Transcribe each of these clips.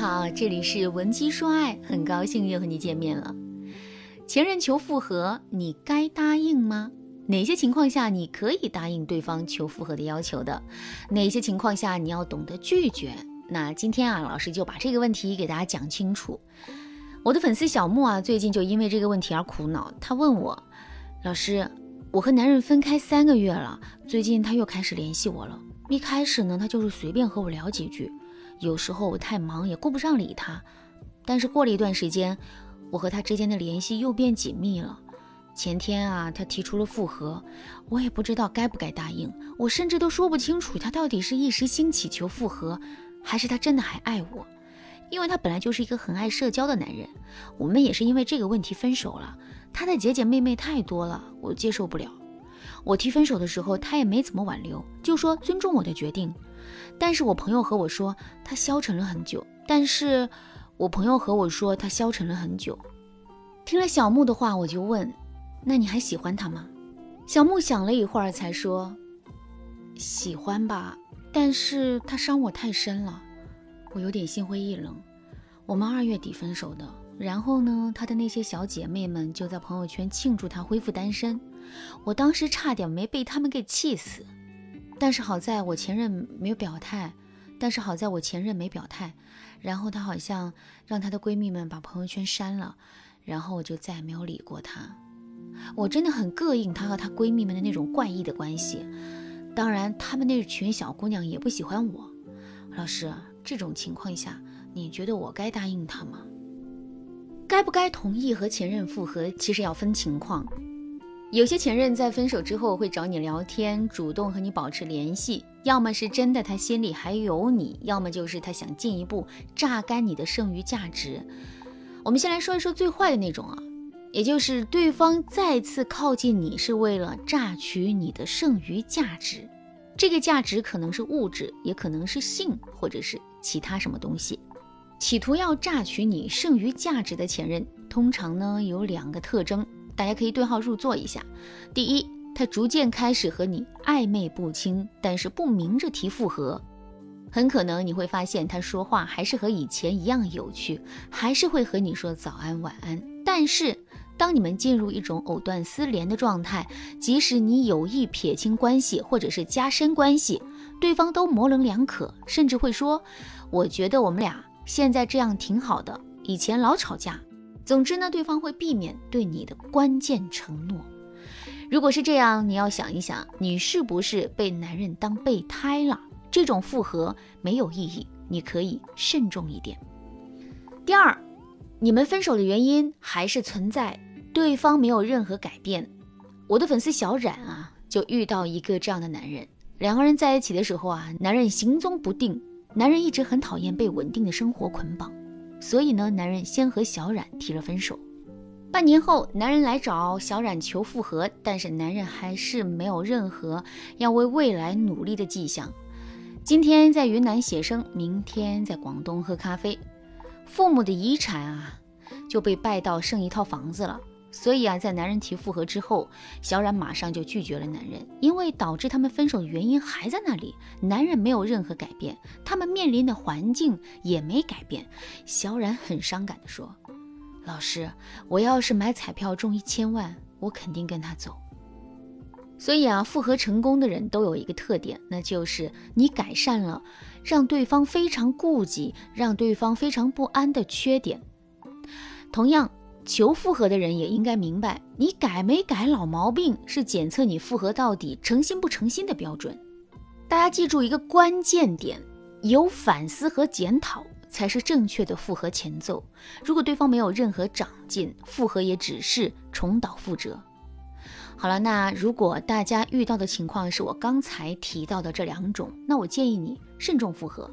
好，这里是文姬说爱，很高兴又和你见面了。前任求复合，你该答应吗？哪些情况下你可以答应对方求复合的要求的？哪些情况下你要懂得拒绝？那今天啊，老师就把这个问题给大家讲清楚。我的粉丝小木啊，最近就因为这个问题而苦恼。他问我，老师，我和男人分开三个月了，最近他又开始联系我了。一开始呢，他就是随便和我聊几句。有时候我太忙也顾不上理他，但是过了一段时间，我和他之间的联系又变紧密了。前天啊，他提出了复合，我也不知道该不该答应，我甚至都说不清楚他到底是一时兴起求复合，还是他真的还爱我。因为他本来就是一个很爱社交的男人，我们也是因为这个问题分手了。他的姐姐妹妹太多了，我接受不了。我提分手的时候，他也没怎么挽留，就说尊重我的决定。但是我朋友和我说他消沉了很久，但是我朋友和我说他消沉了很久。听了小木的话，我就问：“那你还喜欢他吗？”小木想了一会儿，才说：“喜欢吧，但是他伤我太深了，我有点心灰意冷。我们二月底分手的，然后呢，他的那些小姐妹们就在朋友圈庆祝他恢复单身，我当时差点没被他们给气死。”但是好在我前任没有表态，但是好在我前任没表态，然后她好像让她的闺蜜们把朋友圈删了，然后我就再也没有理过她。我真的很膈应她和她闺蜜们的那种怪异的关系，当然她们那群小姑娘也不喜欢我。老师，这种情况下，你觉得我该答应她吗？该不该同意和前任复合，其实要分情况。有些前任在分手之后会找你聊天，主动和你保持联系，要么是真的他心里还有你，要么就是他想进一步榨干你的剩余价值。我们先来说一说最坏的那种啊，也就是对方再次靠近你是为了榨取你的剩余价值，这个价值可能是物质，也可能是性，或者是其他什么东西，企图要榨取你剩余价值的前任，通常呢有两个特征。大家可以对号入座一下。第一，他逐渐开始和你暧昧不清，但是不明着提复合，很可能你会发现他说话还是和以前一样有趣，还是会和你说早安晚安。但是当你们进入一种藕断丝连的状态，即使你有意撇清关系或者是加深关系，对方都模棱两可，甚至会说：“我觉得我们俩现在这样挺好的，以前老吵架。”总之呢，对方会避免对你的关键承诺。如果是这样，你要想一想，你是不是被男人当备胎了？这种复合没有意义，你可以慎重一点。第二，你们分手的原因还是存在对方没有任何改变。我的粉丝小冉啊，就遇到一个这样的男人，两个人在一起的时候啊，男人行踪不定，男人一直很讨厌被稳定的生活捆绑。所以呢，男人先和小冉提了分手。半年后，男人来找小冉求复合，但是男人还是没有任何要为未来努力的迹象。今天在云南写生，明天在广东喝咖啡。父母的遗产啊，就被败到剩一套房子了。所以啊，在男人提复合之后，小冉马上就拒绝了男人，因为导致他们分手的原因还在那里，男人没有任何改变，他们面临的环境也没改变。小冉很伤感地说：“老师，我要是买彩票中一千万，我肯定跟他走。”所以啊，复合成功的人都有一个特点，那就是你改善了让对方非常顾忌、让对方非常不安的缺点。同样。求复合的人也应该明白，你改没改老毛病是检测你复合到底诚心不诚心的标准。大家记住一个关键点：有反思和检讨才是正确的复合前奏。如果对方没有任何长进，复合也只是重蹈覆辙。好了，那如果大家遇到的情况是我刚才提到的这两种，那我建议你慎重复合。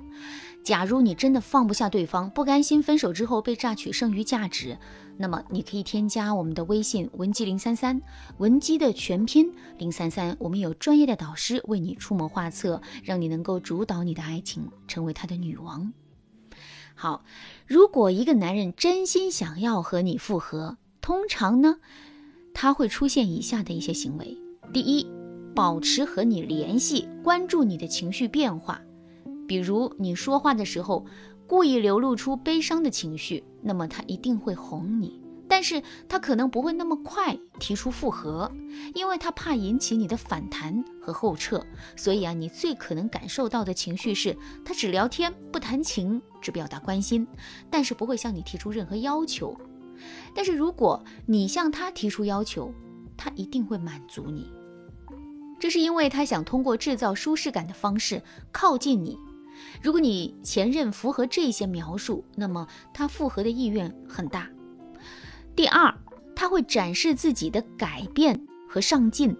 假如你真的放不下对方，不甘心分手之后被榨取剩余价值，那么你可以添加我们的微信文姬零三三，文姬的全拼零三三，我们有专业的导师为你出谋划策，让你能够主导你的爱情，成为他的女王。好，如果一个男人真心想要和你复合，通常呢，他会出现以下的一些行为：第一，保持和你联系，关注你的情绪变化。比如你说话的时候，故意流露出悲伤的情绪，那么他一定会哄你。但是他可能不会那么快提出复合，因为他怕引起你的反弹和后撤。所以啊，你最可能感受到的情绪是，他只聊天不谈情，只表达关心，但是不会向你提出任何要求。但是如果你向他提出要求，他一定会满足你。这是因为他想通过制造舒适感的方式靠近你。如果你前任符合这些描述，那么他复合的意愿很大。第二，他会展示自己的改变和上进，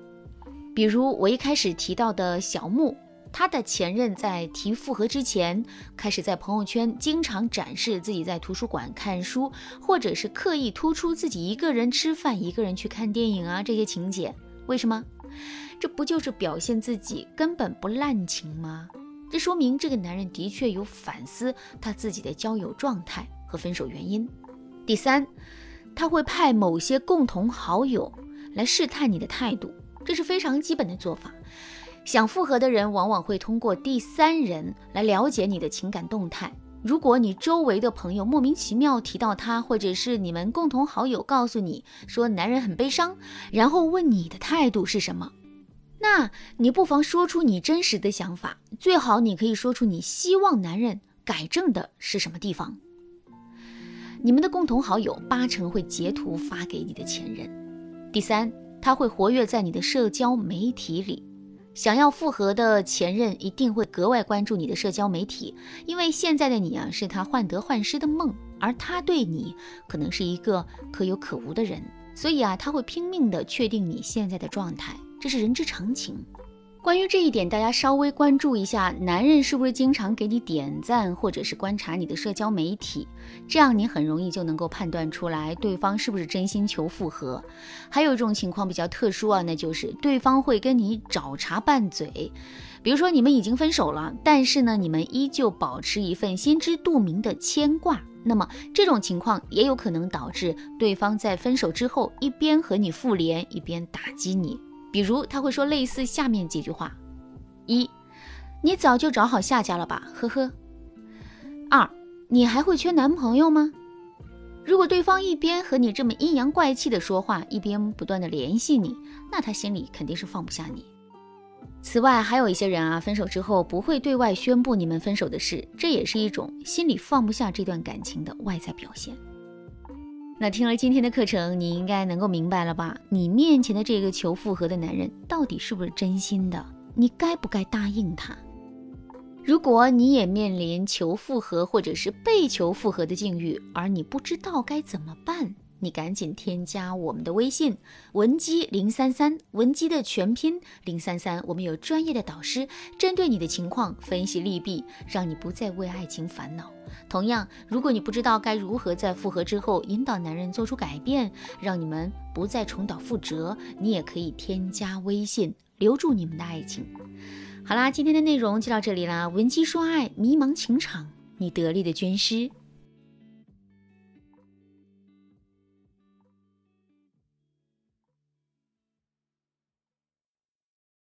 比如我一开始提到的小木，他的前任在提复合之前，开始在朋友圈经常展示自己在图书馆看书，或者是刻意突出自己一个人吃饭、一个人去看电影啊这些情节。为什么？这不就是表现自己根本不滥情吗？这说明这个男人的确有反思他自己的交友状态和分手原因。第三。他会派某些共同好友来试探你的态度，这是非常基本的做法。想复合的人往往会通过第三人来了解你的情感动态。如果你周围的朋友莫名其妙提到他，或者是你们共同好友告诉你说男人很悲伤，然后问你的态度是什么，那你不妨说出你真实的想法。最好你可以说出你希望男人改正的是什么地方。你们的共同好友八成会截图发给你的前任。第三，他会活跃在你的社交媒体里。想要复合的前任一定会格外关注你的社交媒体，因为现在的你啊是他患得患失的梦，而他对你可能是一个可有可无的人，所以啊他会拼命的确定你现在的状态，这是人之常情。关于这一点，大家稍微关注一下，男人是不是经常给你点赞，或者是观察你的社交媒体，这样你很容易就能够判断出来对方是不是真心求复合。还有一种情况比较特殊啊，那就是对方会跟你找茬拌嘴，比如说你们已经分手了，但是呢，你们依旧保持一份心知肚明的牵挂，那么这种情况也有可能导致对方在分手之后一边和你复联，一边打击你。比如他会说类似下面几句话：一，你早就找好下家了吧？呵呵。二，你还会缺男朋友吗？如果对方一边和你这么阴阳怪气的说话，一边不断的联系你，那他心里肯定是放不下你。此外，还有一些人啊，分手之后不会对外宣布你们分手的事，这也是一种心里放不下这段感情的外在表现。那听了今天的课程，你应该能够明白了吧？你面前的这个求复合的男人到底是不是真心的？你该不该答应他？如果你也面临求复合或者是被求复合的境遇，而你不知道该怎么办？你赶紧添加我们的微信文姬零三三，文姬的全拼零三三，我们有专业的导师针对你的情况分析利弊，让你不再为爱情烦恼。同样，如果你不知道该如何在复合之后引导男人做出改变，让你们不再重蹈覆辙，你也可以添加微信留住你们的爱情。好啦，今天的内容就到这里啦，文姬说爱，迷茫情场，你得力的军师。